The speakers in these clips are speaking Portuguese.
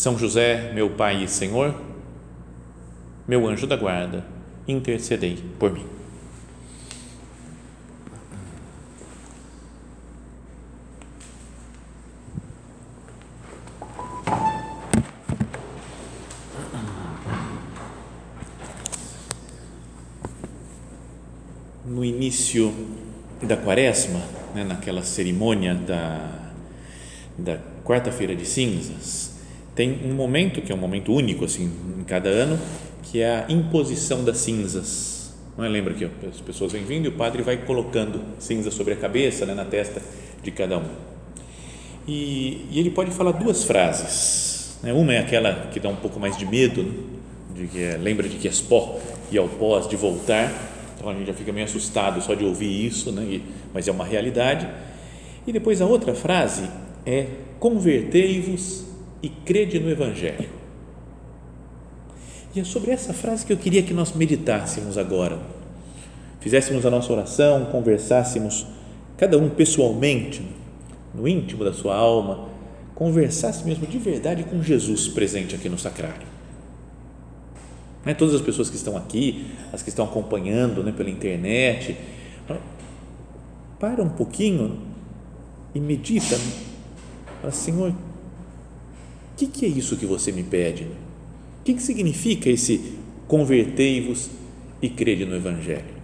são José, meu Pai e Senhor, meu anjo da guarda, intercedei por mim. No início da quaresma, né, naquela cerimônia da, da quarta-feira de cinzas, tem um momento que é um momento único assim em cada ano, que é a imposição das cinzas. Não é? Lembra que as pessoas vêm vindo e o padre vai colocando cinza sobre a cabeça, né, na testa de cada um. E, e ele pode falar duas frases. Né? Uma é aquela que dá um pouco mais de medo, né? de que é, lembra de que és pó e ao pó has de voltar. Então a gente já fica meio assustado só de ouvir isso, né? E, mas é uma realidade. E depois a outra frase é convertei-vos e crede no Evangelho. E é sobre essa frase que eu queria que nós meditássemos agora. Fizéssemos a nossa oração, conversássemos, cada um pessoalmente, no íntimo da sua alma, conversasse mesmo de verdade com Jesus presente aqui no sacrário. Não é todas as pessoas que estão aqui, as que estão acompanhando né, pela internet, para um pouquinho e medita. Fala, Senhor, que, que é isso que você me pede? O que, que significa esse convertei-vos e crede no Evangelho?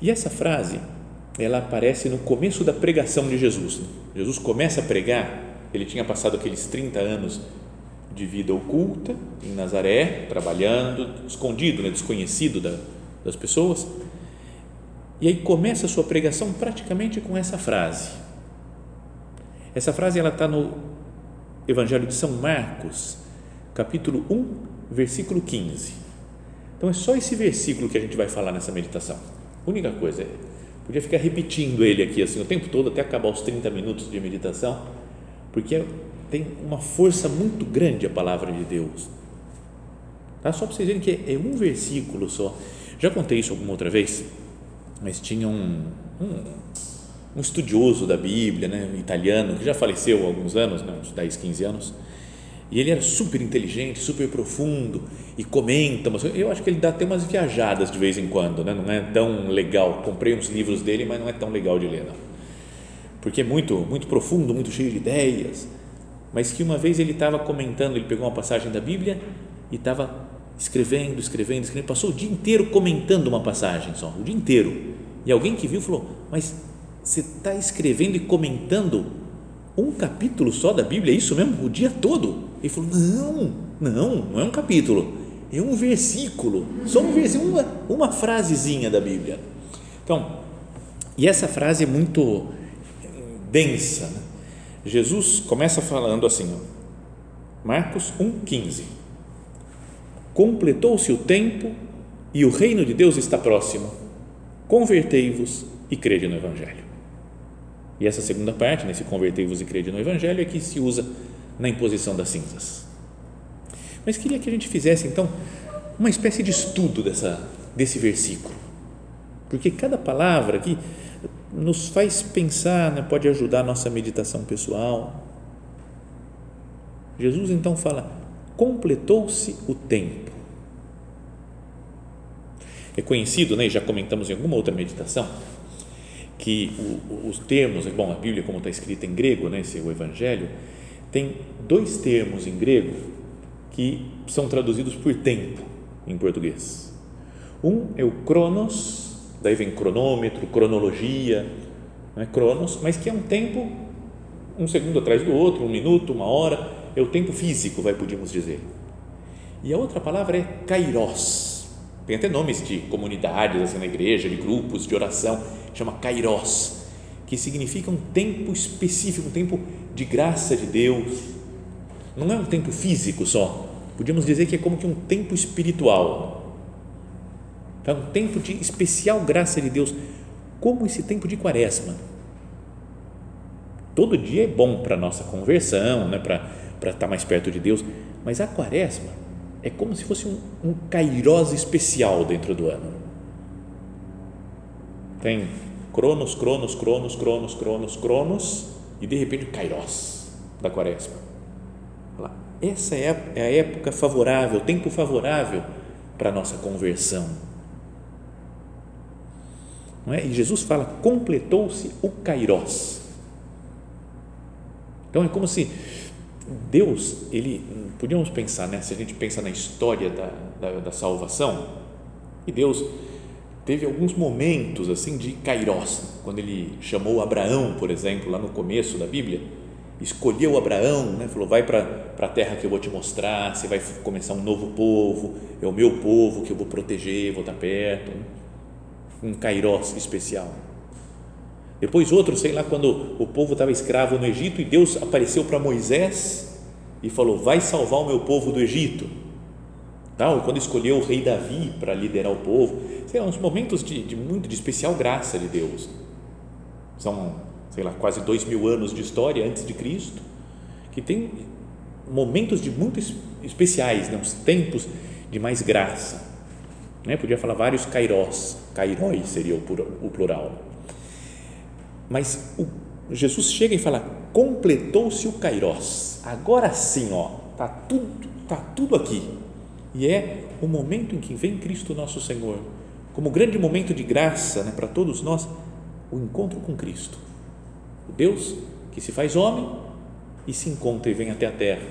E essa frase, ela aparece no começo da pregação de Jesus. Jesus começa a pregar, ele tinha passado aqueles 30 anos de vida oculta em Nazaré, trabalhando, escondido, né, desconhecido da, das pessoas. E aí começa a sua pregação praticamente com essa frase. Essa frase ela está no Evangelho de São Marcos, capítulo 1, versículo 15. Então é só esse versículo que a gente vai falar nessa meditação. única coisa, é, podia ficar repetindo ele aqui assim o tempo todo até acabar os 30 minutos de meditação, porque é, tem uma força muito grande a palavra de Deus. Tá? Só para vocês verem que é, é um versículo só. Já contei isso alguma outra vez, mas tinha um, um um estudioso da Bíblia, né, italiano, que já faleceu há alguns anos, né, uns 10, 15 anos, e ele era super inteligente, super profundo e comenta, mas eu acho que ele dá até umas viajadas de vez em quando, né? não é tão legal. Comprei uns livros dele, mas não é tão legal de ler, não. Porque é muito, muito profundo, muito cheio de ideias. Mas que uma vez ele estava comentando, ele pegou uma passagem da Bíblia e estava escrevendo, escrevendo, escrevendo, passou o dia inteiro comentando uma passagem só, o dia inteiro. E alguém que viu falou: Mas você está escrevendo e comentando um capítulo só da Bíblia, é isso mesmo? O dia todo? Ele falou: não, não, não é um capítulo, é um versículo, só um versículo, uma, uma frasezinha da Bíblia. Então, e essa frase é muito densa. Né? Jesus começa falando assim, Marcos 1,15: Completou-se o tempo e o reino de Deus está próximo. Convertei-vos e crede no Evangelho. E essa segunda parte, né, convertei-vos e crede no Evangelho, é que se usa na imposição das cinzas. Mas queria que a gente fizesse então uma espécie de estudo dessa, desse versículo, porque cada palavra aqui nos faz pensar, né, pode ajudar a nossa meditação pessoal. Jesus então fala: completou-se o tempo. É conhecido, né, já comentamos em alguma outra meditação, que o, os termos, bom, a Bíblia como está escrita em grego, né, esse, o Evangelho, tem dois termos em grego que são traduzidos por tempo em português. Um é o cronos, daí vem cronômetro, cronologia, né, cronos, mas que é um tempo um segundo atrás do outro, um minuto, uma hora, é o tempo físico, vai podíamos dizer. E a outra palavra é kairos. Tem até nomes de comunidades assim na igreja, de grupos de oração chama Kairos, que significa um tempo específico, um tempo de graça de Deus, não é um tempo físico só, podíamos dizer que é como que um tempo espiritual. É um tempo de especial graça de Deus, como esse tempo de quaresma. Todo dia é bom para a nossa conversão, né? para estar mais perto de Deus, mas a quaresma é como se fosse um, um kairós especial dentro do ano. Tem cronos, cronos, cronos, cronos, cronos, cronos, e de repente o kairós da quaresma. Essa é a, é a época favorável, o tempo favorável para a nossa conversão. Não é? E Jesus fala: completou-se o kairós. Então é como se Deus, ele, podíamos pensar, né? se a gente pensa na história da, da, da salvação, e Deus teve alguns momentos assim de kairós, quando ele chamou Abraão, por exemplo, lá no começo da Bíblia, escolheu Abraão, né? falou: vai para a terra que eu vou te mostrar, você vai começar um novo povo, é o meu povo que eu vou proteger, vou estar perto. Né? Um kairós especial. Depois outro, sei lá, quando o povo estava escravo no Egito e Deus apareceu para Moisés e falou: vai salvar o meu povo do Egito. Tal, quando escolheu o rei Davi para liderar o povo. Sei lá, uns momentos de, de muito de especial graça de Deus. São sei lá, quase dois mil anos de história antes de Cristo, que tem momentos de muito especiais, né? uns tempos de mais graça. Né? Podia falar vários kairós, kairóis seria o plural. Mas o, Jesus chega e fala: completou-se o kairós. Agora sim, ó, tá tudo, tá tudo aqui. E é o momento em que vem Cristo nosso Senhor, como grande momento de graça né, para todos nós, o encontro com Cristo o Deus que se faz homem e se encontra e vem até a terra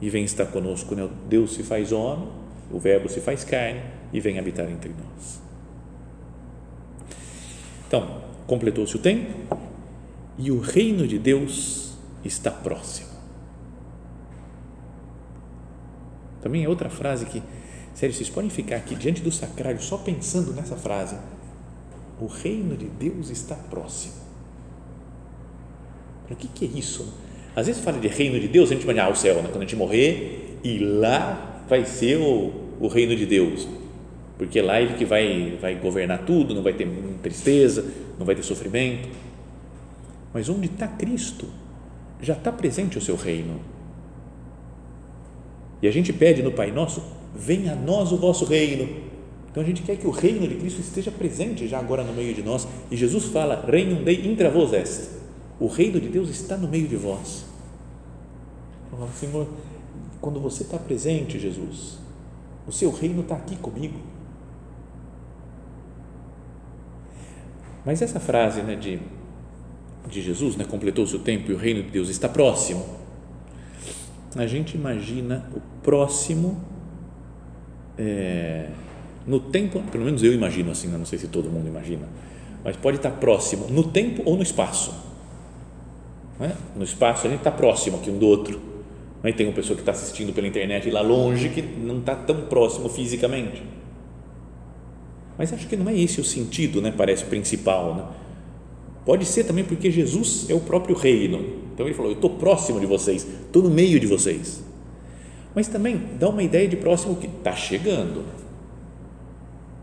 e vem estar conosco. Né? Deus se faz homem, o Verbo se faz carne e vem habitar entre nós. Então, completou-se o tempo e o reino de Deus está próximo. Também é outra frase que, sério, vocês podem ficar aqui diante do sacrário só pensando nessa frase. O reino de Deus está próximo. O que, que é isso? Às vezes fala de reino de Deus, a gente imagina ah, o céu, né? quando a gente morrer, e lá vai ser o, o reino de Deus, porque lá ele que vai, vai governar tudo, não vai ter tristeza, não vai ter sofrimento. Mas onde está Cristo, já está presente o seu reino. E a gente pede no Pai Nosso, venha a nós o vosso reino. Então a gente quer que o reino de Cristo esteja presente já agora no meio de nós. E Jesus fala, reino dei intra vos est o reino de Deus está no meio de vós. Fala, Senhor, quando você está presente, Jesus, o seu reino está aqui comigo. Mas essa frase né, de, de Jesus, né, completou-se o tempo e o reino de Deus está próximo, a gente imagina o próximo é, no tempo, pelo menos eu imagino assim, né, não sei se todo mundo imagina, mas pode estar próximo no tempo ou no espaço. É? No espaço, a gente está próximo aqui um do outro. Né? Tem uma pessoa que está assistindo pela internet lá longe que não está tão próximo fisicamente. Mas acho que não é esse o sentido, né? parece principal. Né? Pode ser também porque Jesus é o próprio reino. Então ele falou: Eu estou próximo de vocês, estou no meio de vocês. Mas também dá uma ideia de próximo que está chegando.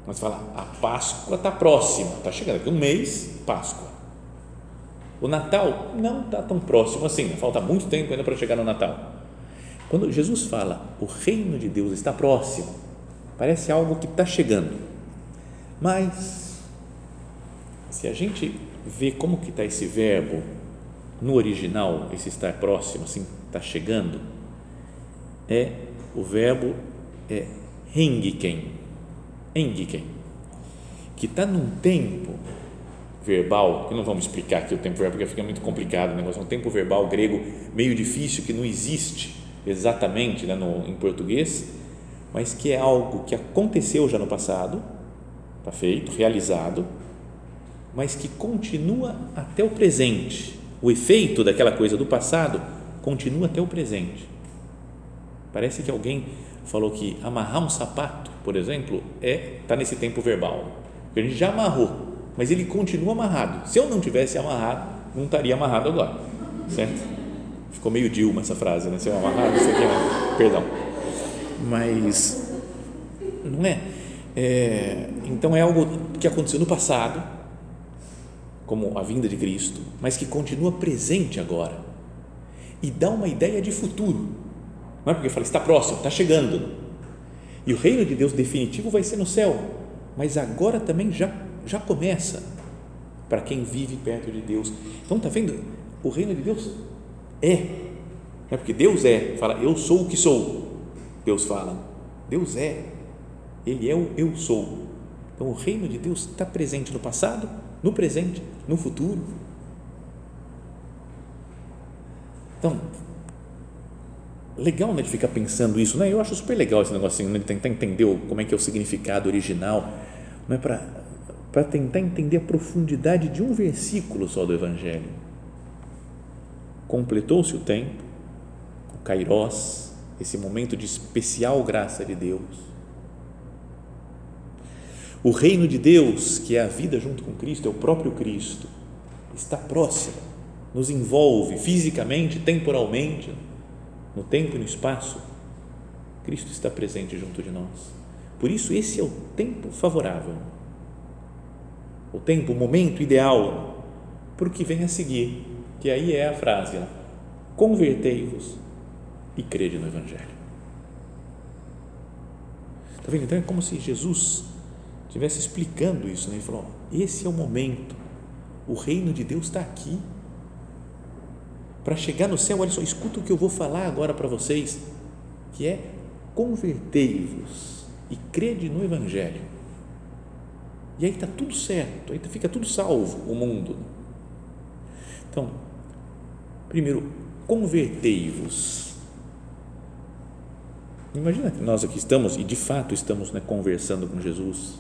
Mas fala, a Páscoa está próxima, está chegando, daqui um mês, Páscoa. O Natal não está tão próximo assim, falta muito tempo ainda para chegar no Natal. Quando Jesus fala o reino de Deus está próximo, parece algo que está chegando. Mas, se a gente vê como que está esse verbo no original, esse estar próximo, assim, está chegando, é o verbo é hengiken, hengiken, que está num tempo verbal, que não vamos explicar aqui o tempo verbal porque fica muito complicado o negócio, é um tempo verbal grego meio difícil que não existe exatamente né, no, em português, mas que é algo que aconteceu já no passado, está feito, realizado, mas que continua até o presente. O efeito daquela coisa do passado continua até o presente. Parece que alguém falou que amarrar um sapato, por exemplo, é está nesse tempo verbal. Porque a gente já amarrou, mas ele continua amarrado. Se eu não tivesse amarrado, não estaria amarrado agora, certo? Ficou meio Dilma essa frase, né? Se eu amarrar isso aqui, né? perdão. Mas não é? é? Então é algo que aconteceu no passado, como a vinda de Cristo, mas que continua presente agora e dá uma ideia de futuro. Não é porque fala está próximo, está chegando. E o reino de Deus definitivo vai ser no céu, mas agora também já já começa para quem vive perto de Deus. Então tá vendo? O reino de Deus é. É porque Deus é, fala, eu sou o que sou. Deus fala, Deus é. Ele é o eu sou. Então o reino de Deus está presente no passado, no presente, no futuro. Então, legal né, de ficar pensando isso, né? Eu acho super legal esse negocinho, né, de tentar entender como é que é o significado original, não é para tentar entender a profundidade de um versículo só do Evangelho. Completou-se o tempo, o Kairós, esse momento de especial graça de Deus. O reino de Deus, que é a vida junto com Cristo, é o próprio Cristo, está próximo, nos envolve fisicamente, temporalmente, no tempo e no espaço. Cristo está presente junto de nós. Por isso, esse é o tempo favorável o tempo, o momento ideal para o que vem a seguir, que aí é a frase: convertei-vos e crede no Evangelho. Está vendo? Então é como se Jesus estivesse explicando isso, né? Ele falou: esse é o momento, o reino de Deus está aqui. Para chegar no céu, olha só, escuta o que eu vou falar agora para vocês, que é convertei-vos e crede no Evangelho. E aí está tudo certo, aí fica tudo salvo, o mundo. Então, primeiro, convertei-vos. Imagina que nós aqui estamos, e de fato estamos né, conversando com Jesus,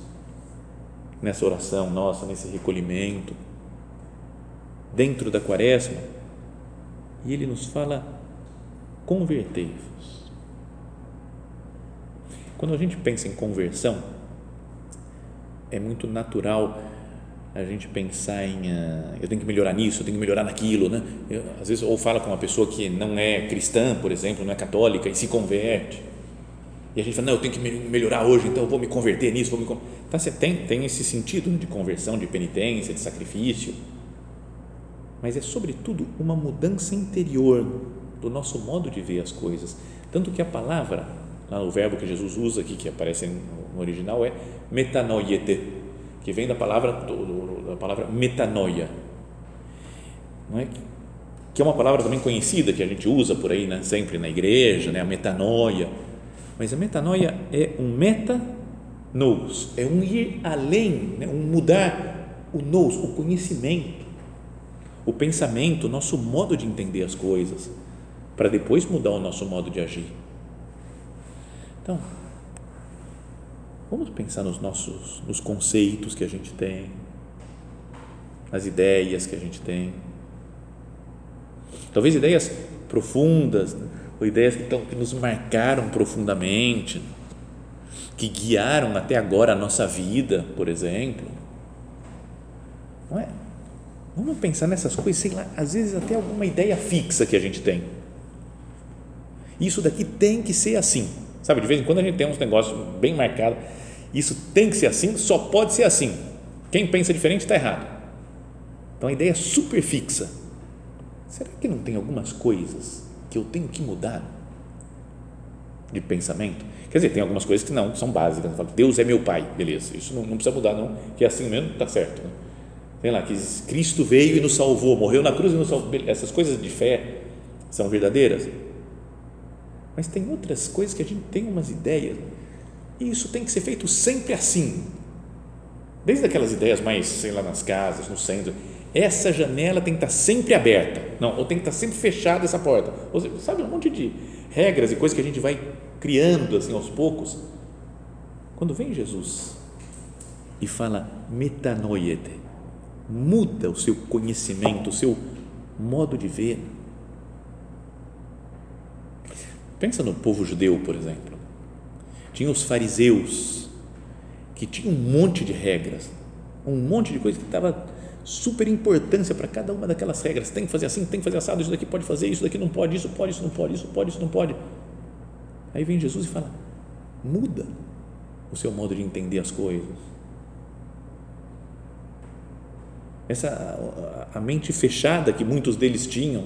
nessa oração nossa, nesse recolhimento, dentro da quaresma, e ele nos fala: convertei-vos. Quando a gente pensa em conversão, é muito natural a gente pensar em uh, eu tenho que melhorar nisso, eu tenho que melhorar naquilo, né? Eu, às vezes ou fala com uma pessoa que não é cristã, por exemplo, não é católica e se converte e a gente fala não, eu tenho que melhorar hoje, então eu vou me converter nisso, vou me então você tem tem esse sentido de conversão, de penitência, de sacrifício, mas é sobretudo uma mudança interior do nosso modo de ver as coisas, tanto que a palavra, o verbo que Jesus usa aqui que aparece no original é metanoiete, que vem da palavra, da palavra metanoia, não é? que é uma palavra também conhecida que a gente usa por aí, né? sempre na igreja, né? a metanoia. Mas a metanoia é um meta nous, é um ir além, né? um mudar o nous, o conhecimento, o pensamento, o nosso modo de entender as coisas, para depois mudar o nosso modo de agir. Então, Vamos pensar nos nossos, nos conceitos que a gente tem, nas ideias que a gente tem. Talvez ideias profundas, ou ideias que, que nos marcaram profundamente, que guiaram até agora a nossa vida, por exemplo. Não é? Vamos pensar nessas coisas, sei lá, às vezes até alguma ideia fixa que a gente tem. Isso daqui tem que ser assim. Sabe, de vez em quando a gente tem uns negócios bem marcados isso tem que ser assim, só pode ser assim. Quem pensa diferente está errado. Então a ideia é super fixa. Será que não tem algumas coisas que eu tenho que mudar de pensamento? Quer dizer, tem algumas coisas que não, são básicas. Deus é meu Pai, beleza, isso não, não precisa mudar, não, que é assim mesmo, está certo. Né? Sei lá, que Cristo veio e nos salvou, morreu na cruz e nos salvou. Essas coisas de fé são verdadeiras. Mas tem outras coisas que a gente tem umas ideias e isso tem que ser feito sempre assim. Desde aquelas ideias mais, sei lá, nas casas, no centro. Essa janela tem que estar sempre aberta. Não, ou tem que estar sempre fechada essa porta. Ou, sabe, um monte de regras e coisas que a gente vai criando assim aos poucos. Quando vem Jesus e fala metanoiete, muda o seu conhecimento, o seu modo de ver. Pensa no povo judeu, por exemplo tinha os fariseus, que tinham um monte de regras, um monte de coisa que estava super importância para cada uma daquelas regras. Tem que fazer assim, tem que fazer assado, isso daqui pode fazer, isso daqui não pode, isso pode, isso não pode, isso pode, isso não pode. Aí vem Jesus e fala: muda o seu modo de entender as coisas. Essa a mente fechada que muitos deles tinham,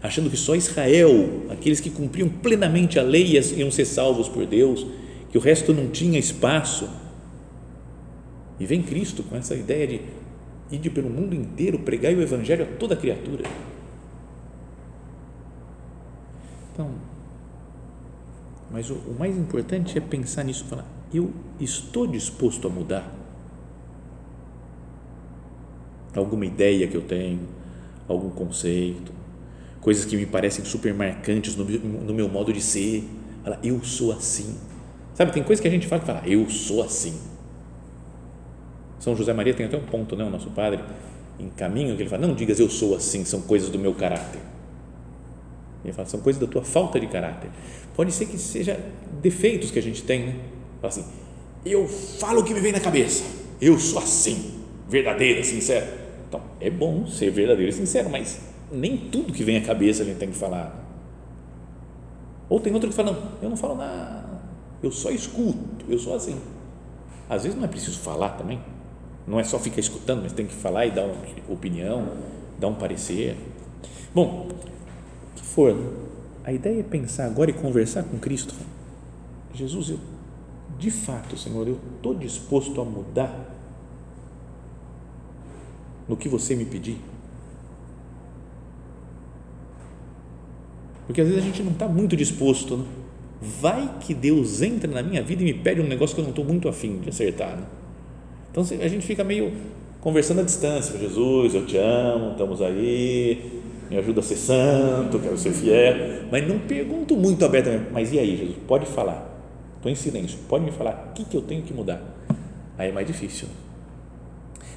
achando que só Israel, aqueles que cumpriam plenamente a lei, iam ser salvos por Deus, que o resto não tinha espaço. E vem Cristo com essa ideia de ir pelo mundo inteiro, pregar o Evangelho a toda criatura. Então, mas o, o mais importante é pensar nisso, falar, eu estou disposto a mudar alguma ideia que eu tenho, algum conceito, coisas que me parecem super marcantes no, no meu modo de ser. Fala, eu sou assim. Sabe, tem coisas que a gente fala que fala, eu sou assim. São José Maria tem até um ponto, né, o nosso padre, em caminho, que ele fala, não digas eu sou assim, são coisas do meu caráter. Ele fala, são coisas da tua falta de caráter. Pode ser que seja defeitos que a gente tem, né? Fala assim, eu falo o que me vem na cabeça, eu sou assim, verdadeiro, sincero. Então, é bom ser verdadeiro e sincero, mas nem tudo que vem à cabeça a gente tem que falar. Ou tem outro que fala, não, eu não falo nada, eu só escuto, eu sou assim. Às vezes não é preciso falar também, não é só ficar escutando, mas tem que falar e dar uma opinião, dar um parecer. Bom, o que for, né? a ideia é pensar agora e conversar com Cristo. Jesus, eu, de fato, Senhor, eu estou disposto a mudar no que você me pedir. Porque às vezes a gente não está muito disposto. Né? Vai que Deus entra na minha vida e me pede um negócio que eu não estou muito afim de acertar. Né? Então a gente fica meio conversando à distância. Jesus, eu te amo, estamos aí, me ajuda a ser santo, quero ser fiel. Mas não pergunto muito abertamente. Mas e aí, Jesus? Pode falar. Estou em silêncio. Pode me falar o que, que eu tenho que mudar. Aí é mais difícil.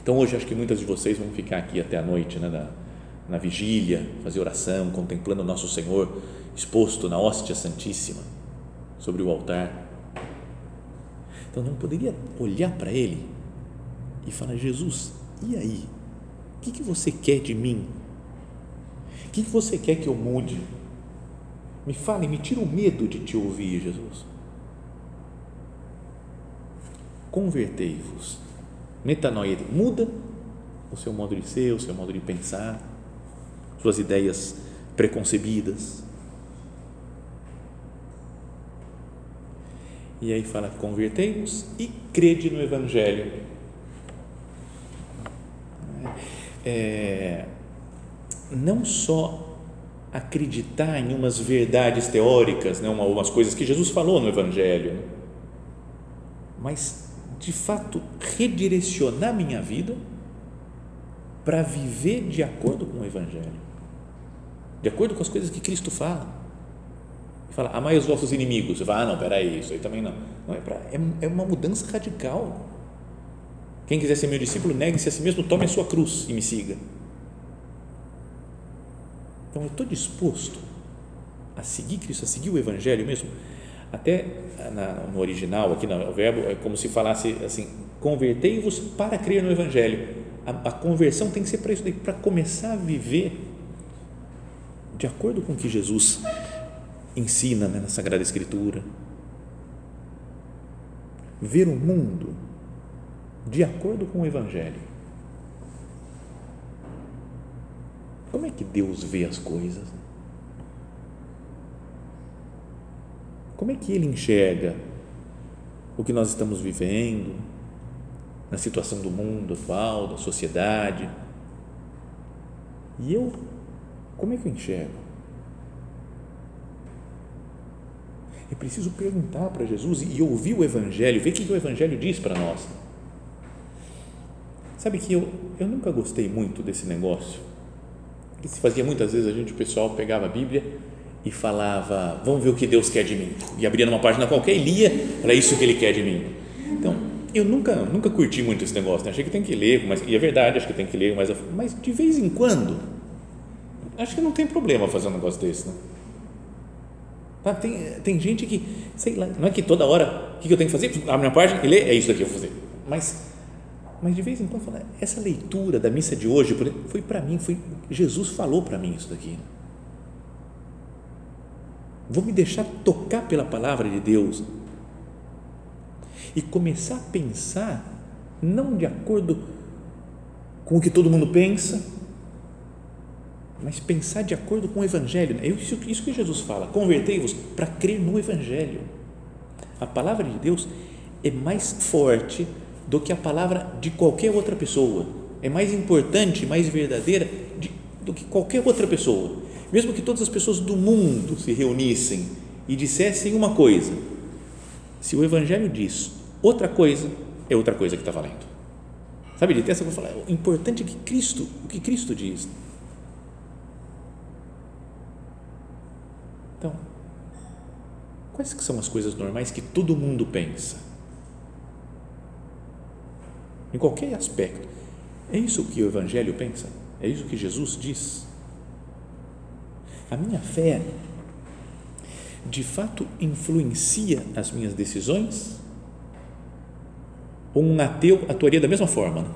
Então hoje acho que muitas de vocês vão ficar aqui até a noite, né, na, na vigília, fazer oração, contemplando o nosso Senhor exposto na hóstia santíssima sobre o altar. Então não poderia olhar para ele e falar: Jesus, e aí? O que, que você quer de mim? O que, que você quer que eu mude? Me fale, me tira o medo de te ouvir, Jesus. Convertei-vos Metanoia, muda o seu modo de ser, o seu modo de pensar, suas ideias preconcebidas. E aí fala: convertei-vos e crede no Evangelho. É, não só acreditar em umas verdades teóricas, né, umas coisas que Jesus falou no Evangelho, né, mas de fato redirecionar minha vida para viver de acordo com o Evangelho, de acordo com as coisas que Cristo fala. Fala, amai os vossos inimigos. Você fala, ah, não, peraí, isso aí também não. não é, pra, é, é uma mudança radical. Quem quiser ser meu discípulo, negue-se a si mesmo, tome a sua cruz e me siga. Então, eu estou disposto a seguir Cristo, a seguir o Evangelho mesmo, até na, no original, aqui no verbo, é como se falasse assim: convertei-vos para crer no Evangelho. A, a conversão tem que ser para isso, para começar a viver de acordo com o que Jesus ensina né, na Sagrada Escritura. Ver o mundo de acordo com o Evangelho. Como é que Deus vê as coisas? Como é que ele enxerga o que nós estamos vivendo, na situação do mundo atual, da sociedade? E eu, como é que eu enxergo? É preciso perguntar para Jesus e ouvir o Evangelho, ver o que o Evangelho diz para nós. Sabe que eu, eu nunca gostei muito desse negócio, que se fazia muitas vezes a gente, o pessoal pegava a Bíblia e falava, vamos ver o que Deus quer de mim. E abria numa página qualquer e lia, era isso que ele quer de mim. Então, eu nunca, nunca curti muito esse negócio, né? achei que tem que ler, mas, e é verdade, acho que tem que ler, mas, mas de vez em quando, acho que não tem problema fazer um negócio desse, né? Tá, tem, tem gente que, sei lá, não é que toda hora, o que eu tenho que fazer? Abre minha página e lê, é isso daqui que eu vou fazer. Mas Mas de vez em quando fala, essa leitura da missa de hoje foi para mim, foi Jesus falou para mim isso daqui. Vou me deixar tocar pela palavra de Deus e começar a pensar não de acordo com o que todo mundo pensa, mas pensar de acordo com o Evangelho. É isso, que Jesus fala: convertei-vos para crer no Evangelho. A palavra de Deus é mais forte do que a palavra de qualquer outra pessoa. É mais importante, mais verdadeira de, do que qualquer outra pessoa. Mesmo que todas as pessoas do mundo se reunissem e dissessem uma coisa, se o Evangelho diz outra coisa, é outra coisa que está valendo. Sabe, de ter essa falar, o importante é que Cristo, o que Cristo diz. Então, quais que são as coisas normais que todo mundo pensa? Em qualquer aspecto. É isso que o Evangelho pensa? É isso que Jesus diz? A minha fé, de fato, influencia as minhas decisões? Ou um ateu atuaria da mesma forma? Né?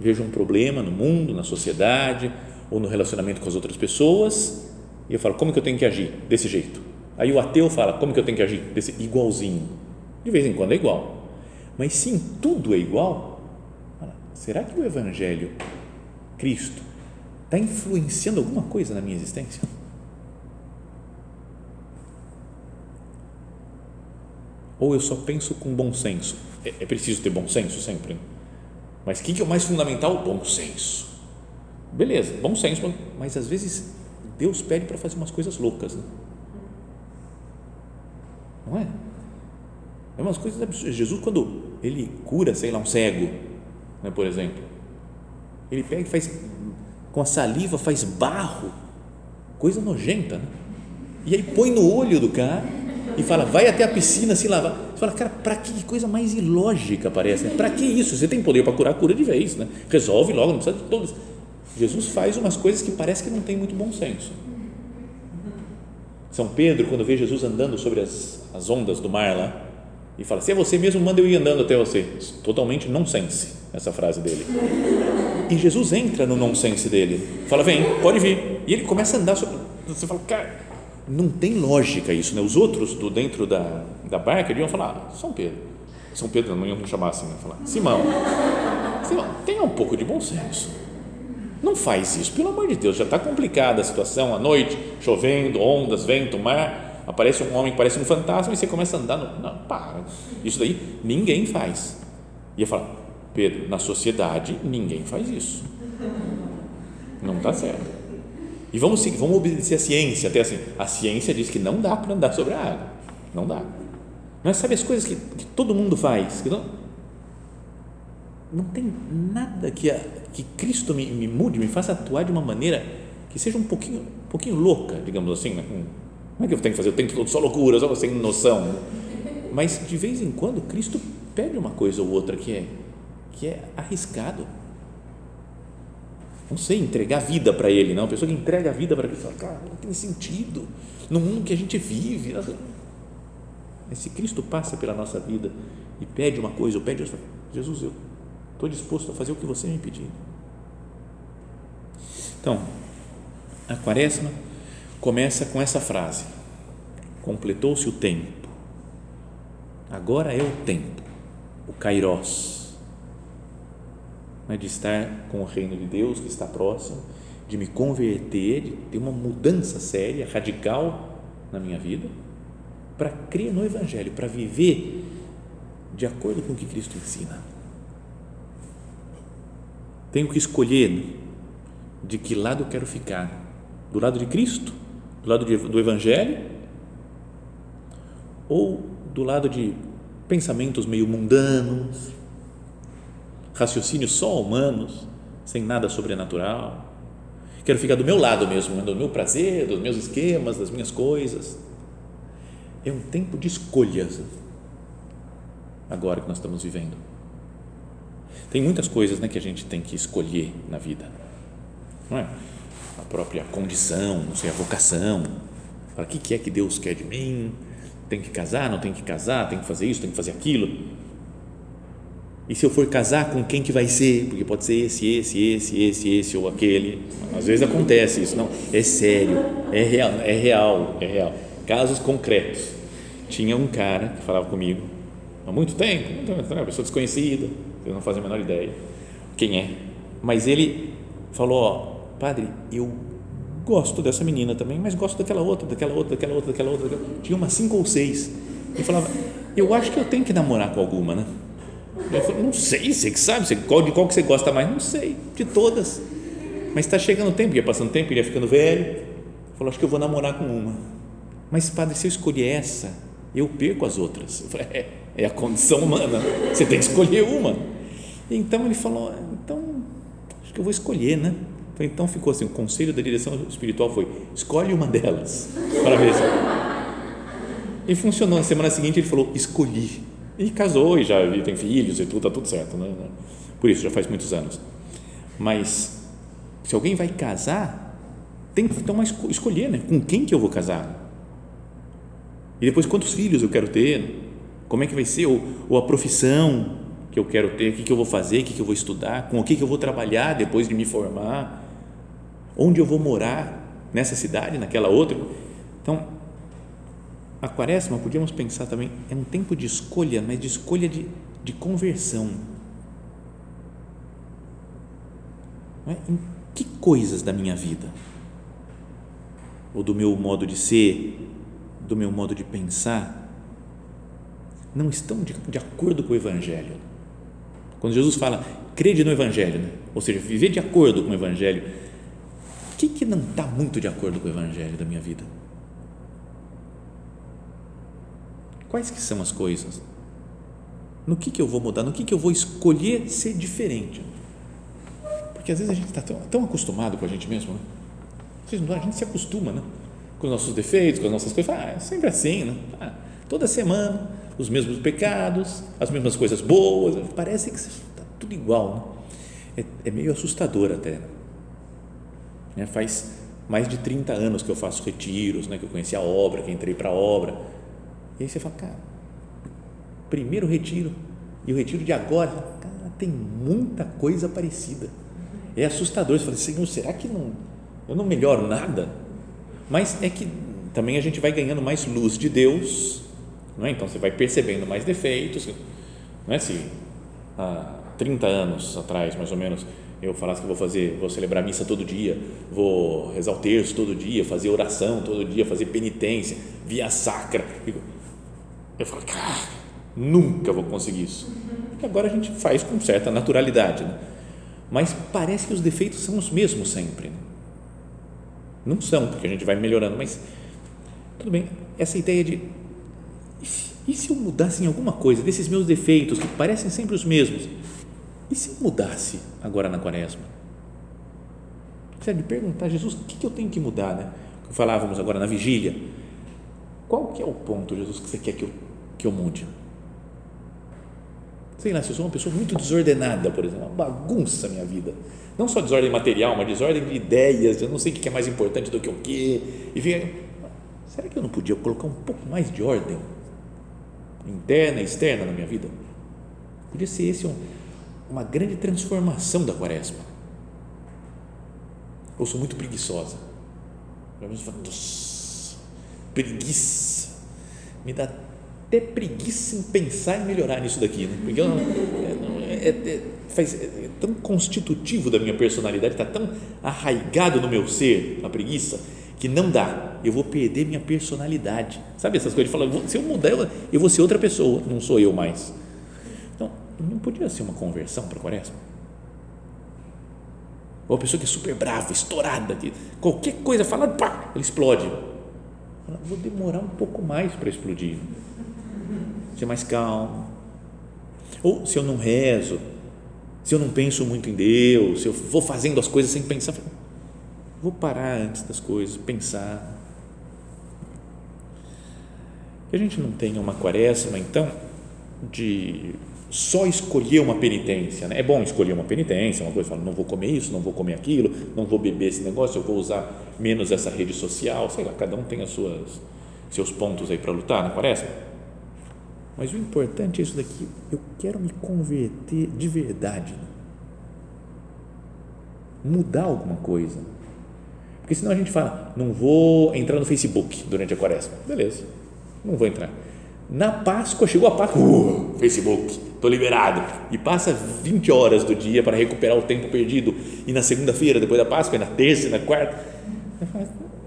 Vejo um problema no mundo, na sociedade, ou no relacionamento com as outras pessoas, e eu falo, como que eu tenho que agir? Desse jeito. Aí o ateu fala, como que eu tenho que agir? Desse igualzinho. De vez em quando é igual. Mas sim, tudo é igual. Será que o Evangelho, Cristo, está influenciando alguma coisa na minha existência? Ou eu só penso com bom senso? É, é preciso ter bom senso sempre. Mas o que, que é o mais fundamental? Bom senso. Beleza, bom senso, mas às vezes Deus pede para fazer umas coisas loucas. Né? Não é? É umas coisas absurdas. Jesus, quando ele cura, sei lá, um cego, né, por exemplo, ele pega e faz, com a saliva, faz barro, coisa nojenta, né? e aí põe no olho do cara e fala, vai até a piscina se lavar. Você fala, cara, para que coisa mais ilógica parece? Né? Para que isso? Você tem poder para curar, cura de vez, né? resolve logo, não precisa de todas. Jesus faz umas coisas que parece que não tem muito bom senso. São Pedro, quando vê Jesus andando sobre as, as ondas do mar lá, e fala: Se é você mesmo, manda eu ir andando até você. Totalmente nonsense, essa frase dele. E Jesus entra no nonsense dele, fala: Vem, pode vir. E ele começa a andar sobre. Você fala: Cara, não tem lógica isso, né? Os outros do dentro da, da barca iam falar: ah, São Pedro. São Pedro não iam chamar assim, né? falar: Simão, Simão, tenha um pouco de bom senso. Não faz isso, pelo amor de Deus, já está complicada a situação, à noite, chovendo, ondas, vento, mar, aparece um homem que parece um fantasma e você começa a andar, no, não, para, isso daí ninguém faz. E eu falo, Pedro, na sociedade ninguém faz isso, não está certo. E vamos, vamos obedecer a ciência, até assim, a ciência diz que não dá para andar sobre a água, não dá. Mas sabe as coisas que, que todo mundo faz, que não, não tem nada que, a, que Cristo me, me, mude, me faça atuar de uma maneira que seja um pouquinho, um pouquinho louca, digamos assim. Né? Não é que eu tenho que fazer o tempo todo só loucura, só sem noção. Mas de vez em quando Cristo pede uma coisa ou outra que é, que é arriscado. Não sei, entregar a vida para Ele, não. A pessoa que entrega a vida para Cristo, fala, cara, não tem sentido. No mundo que a gente vive. Mas se Cristo passa pela nossa vida e pede uma coisa, ou pede outra, Jesus, eu Estou disposto a fazer o que você me pedir. Então, a quaresma começa com essa frase: completou-se o tempo. Agora é o tempo, o kairos, né, de estar com o reino de Deus que está próximo, de me converter, de ter uma mudança séria, radical na minha vida, para crer no Evangelho, para viver de acordo com o que Cristo ensina. Tenho que escolher de que lado quero ficar: do lado de Cristo, do lado de, do Evangelho, ou do lado de pensamentos meio mundanos, raciocínios só humanos, sem nada sobrenatural. Quero ficar do meu lado mesmo, do meu prazer, dos meus esquemas, das minhas coisas. É um tempo de escolhas agora que nós estamos vivendo tem muitas coisas né, que a gente tem que escolher na vida. Não é? A própria condição, não sei, a vocação. Para que, que é que Deus quer de mim? Tem que casar, não tem que casar, tem que fazer isso, tem que fazer aquilo. E se eu for casar, com quem que vai ser? Porque pode ser esse, esse, esse, esse, esse ou aquele. Às vezes acontece isso. Não, é sério, é real, é real, é real. Casos concretos. Tinha um cara que falava comigo há muito tempo, uma pessoa desconhecida, eu não fazia a menor ideia quem é. Mas ele falou, ó, padre, eu gosto dessa menina também, mas gosto daquela outra, daquela outra, daquela outra, daquela outra. Daquela... Tinha umas cinco ou seis. E falava, eu acho que eu tenho que namorar com alguma, né? Eu falei, não sei, você que sabe, qual, de qual que você gosta mais? Não sei, de todas. Mas está chegando o tempo, ia passando tempo, ia ficando velho. Falou, acho que eu vou namorar com uma. Mas, padre, se eu escolher essa, eu perco as outras. Eu falei, é, é a condição humana, você tem que escolher uma. Então ele falou, então, acho que eu vou escolher, né? Então ficou assim, o conselho da direção espiritual foi, escolhe uma delas, para ver se... E funcionou, na semana seguinte ele falou, escolhi e casou e já e tem filhos e tudo, está tudo certo. Né? Por isso, já faz muitos anos. Mas, se alguém vai casar, tem que tomar, escolher né? com quem que eu vou casar. E depois, quantos filhos eu quero ter, como é que vai ser, ou, ou a profissão que eu quero ter, o que, que eu vou fazer, o que, que eu vou estudar, com o que, que eu vou trabalhar depois de me formar, onde eu vou morar, nessa cidade, naquela outra. Então, a quaresma, podíamos pensar também, é um tempo de escolha, mas de escolha de, de conversão. É? Em que coisas da minha vida, ou do meu modo de ser, do meu modo de pensar, não estão de, de acordo com o Evangelho? Quando Jesus fala, crede no Evangelho, né? ou seja, viver de acordo com o Evangelho, que, que não está muito de acordo com o Evangelho da minha vida? Quais que são as coisas? No que, que eu vou mudar? No que, que eu vou escolher ser diferente? Porque às vezes a gente está tão, tão acostumado com a gente mesmo, né? A gente se acostuma, né? Com os nossos defeitos, com as nossas coisas. Ah, é sempre assim, né? Ah, toda semana, os mesmos pecados, as mesmas coisas boas. Parece que está tudo igual, né? é, é, meio assustador até. Né? Faz mais de 30 anos que eu faço retiros, né? que eu conheci a obra, que entrei para a obra e aí você fala, cara, primeiro retiro e o retiro de agora, cara, tem muita coisa parecida. É assustador. Você fala, Senhor, será que não, eu não melhoro nada? Mas é que também a gente vai ganhando mais luz de Deus, não é? então você vai percebendo mais defeitos. Não é se há 30 anos atrás, mais ou menos, eu falasse que vou fazer, vou celebrar missa todo dia, vou rezar o terço todo dia, fazer oração todo dia, fazer penitência, via sacra. Eu falo, cara, nunca vou conseguir isso. Porque agora a gente faz com certa naturalidade, né? mas parece que os defeitos são os mesmos sempre. Né? Não são, porque a gente vai melhorando, mas tudo bem. Essa ideia de e se, eu mudasse em alguma coisa desses meus defeitos que parecem sempre os mesmos? E se eu mudasse agora na quaresma? Sério, de perguntar, Jesus, o que, que eu tenho que mudar? Né? Falávamos agora na vigília. Qual que é o ponto, Jesus, que você quer que eu que eu mude. Sei lá, se eu sou uma pessoa muito desordenada, por exemplo, uma bagunça a minha vida. Não só desordem material, mas desordem de ideias, eu não sei o que é mais importante do que o que. E vem, será que eu não podia colocar um pouco mais de ordem interna e externa na minha vida? Podia ser esse um, uma grande transformação da quaresma. Eu sou muito preguiçosa. Vamos falar, preguiça. Me dá até preguiça em pensar em melhorar nisso daqui, né? porque eu não, é, é, é, faz, é tão constitutivo da minha personalidade, está tão arraigado no meu ser a preguiça que não dá, eu vou perder minha personalidade. Sabe essas coisas? Fala, se eu mudar, eu vou ser outra pessoa, não sou eu mais. Não podia ser uma conversão para a quaresma? Ou uma pessoa que é super brava, estourada, que qualquer coisa fala, pá, ele explode. Vou demorar um pouco mais para explodir ser mais calmo. Ou se eu não rezo, se eu não penso muito em Deus, se eu vou fazendo as coisas sem pensar, vou parar antes das coisas, pensar. Que a gente não tenha uma quaresma, então, de só escolher uma penitência. Né? É bom escolher uma penitência, uma coisa, não vou comer isso, não vou comer aquilo, não vou beber esse negócio, eu vou usar menos essa rede social, sei lá, cada um tem as suas seus pontos aí para lutar na quaresma Mas o importante é isso daqui. Eu quero me converter de verdade. Mudar alguma coisa. Porque senão a gente fala, não vou entrar no Facebook durante a quaresma. Beleza, não vou entrar. Na Páscoa, chegou a Páscoa, uh, Facebook, estou liberado. E passa 20 horas do dia para recuperar o tempo perdido. E na segunda-feira, depois da Páscoa, e na terça, e na quarta.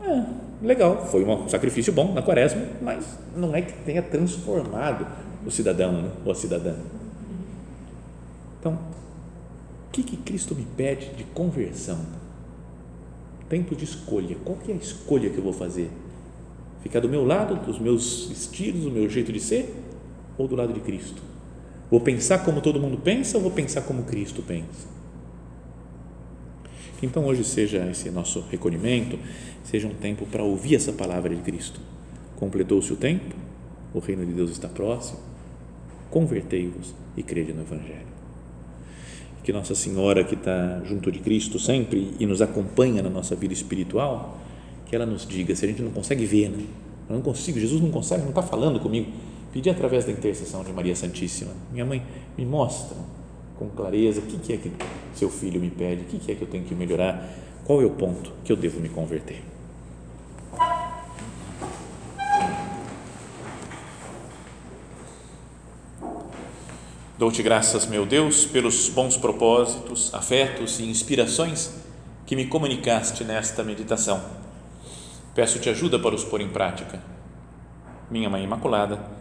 Ah, legal, foi um sacrifício bom na quaresma, mas não é que tenha transformado o cidadão né, ou a cidadã. Então, o que, que Cristo me pede de conversão? Tempo de escolha. Qual que é a escolha que eu vou fazer? Ficar do meu lado, dos meus estilos, do meu jeito de ser, ou do lado de Cristo? Vou pensar como todo mundo pensa ou vou pensar como Cristo pensa? Então hoje seja esse nosso recolhimento, seja um tempo para ouvir essa palavra de Cristo. Completou-se o tempo, o reino de Deus está próximo, convertei-vos e crede no Evangelho. Que Nossa Senhora, que está junto de Cristo sempre e nos acompanha na nossa vida espiritual, que ela nos diga, se a gente não consegue ver, né? eu não consigo, Jesus não consegue, não está falando comigo, pedir através da intercessão de Maria Santíssima, minha mãe, me mostra com clareza o que é que seu filho me pede, o que é que eu tenho que melhorar, qual é o ponto que eu devo me converter. Dou-te graças, meu Deus, pelos bons propósitos, afetos e inspirações que me comunicaste nesta meditação. Peço-te ajuda para os pôr em prática. Minha Mãe Imaculada,